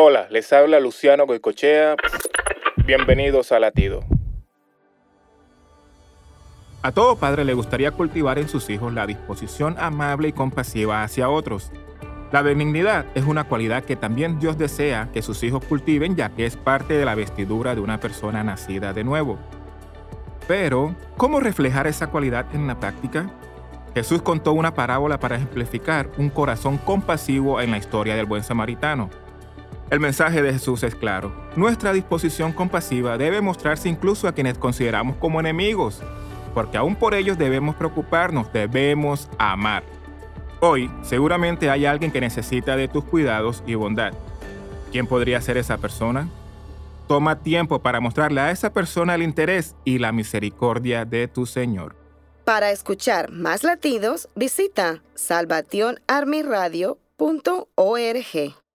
Hola, les habla Luciano Goicochea. Bienvenidos a Latido. A todo padre le gustaría cultivar en sus hijos la disposición amable y compasiva hacia otros. La benignidad es una cualidad que también Dios desea que sus hijos cultiven ya que es parte de la vestidura de una persona nacida de nuevo. Pero, ¿cómo reflejar esa cualidad en la práctica? Jesús contó una parábola para ejemplificar un corazón compasivo en la historia del buen samaritano. El mensaje de Jesús es claro. Nuestra disposición compasiva debe mostrarse incluso a quienes consideramos como enemigos, porque aún por ellos debemos preocuparnos, debemos amar. Hoy seguramente hay alguien que necesita de tus cuidados y bondad. ¿Quién podría ser esa persona? Toma tiempo para mostrarle a esa persona el interés y la misericordia de tu Señor. Para escuchar más latidos, visita salvationarmyradio.org.